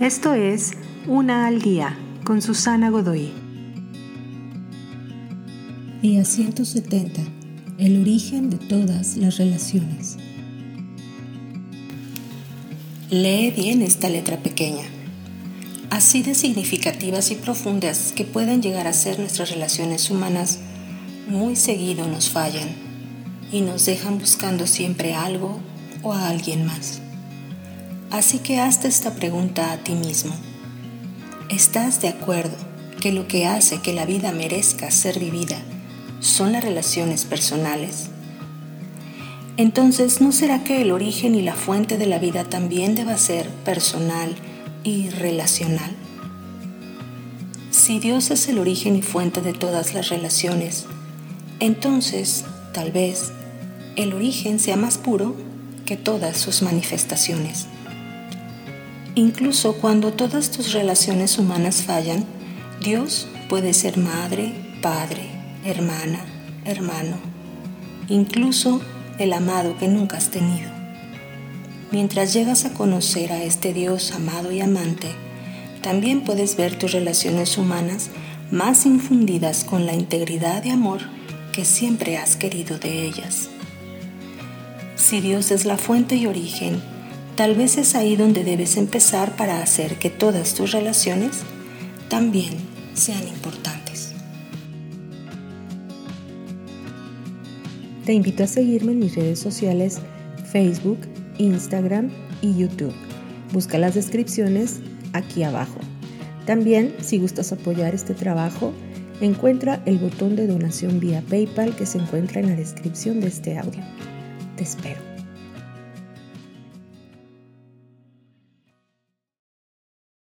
Esto es Una al Día con Susana Godoy. Día 170. El origen de todas las relaciones. Lee bien esta letra pequeña. Así de significativas y profundas que pueden llegar a ser nuestras relaciones humanas, muy seguido nos fallan y nos dejan buscando siempre algo o a alguien más. Así que hazte esta pregunta a ti mismo. ¿Estás de acuerdo que lo que hace que la vida merezca ser vivida son las relaciones personales? Entonces, ¿no será que el origen y la fuente de la vida también deba ser personal y relacional? Si Dios es el origen y fuente de todas las relaciones, entonces, tal vez, el origen sea más puro que todas sus manifestaciones. Incluso cuando todas tus relaciones humanas fallan, Dios puede ser madre, padre, hermana, hermano, incluso el amado que nunca has tenido. Mientras llegas a conocer a este Dios amado y amante, también puedes ver tus relaciones humanas más infundidas con la integridad y amor que siempre has querido de ellas. Si Dios es la fuente y origen, Tal vez es ahí donde debes empezar para hacer que todas tus relaciones también sean importantes. Te invito a seguirme en mis redes sociales Facebook, Instagram y YouTube. Busca las descripciones aquí abajo. También, si gustas apoyar este trabajo, encuentra el botón de donación vía PayPal que se encuentra en la descripción de este audio. Te espero.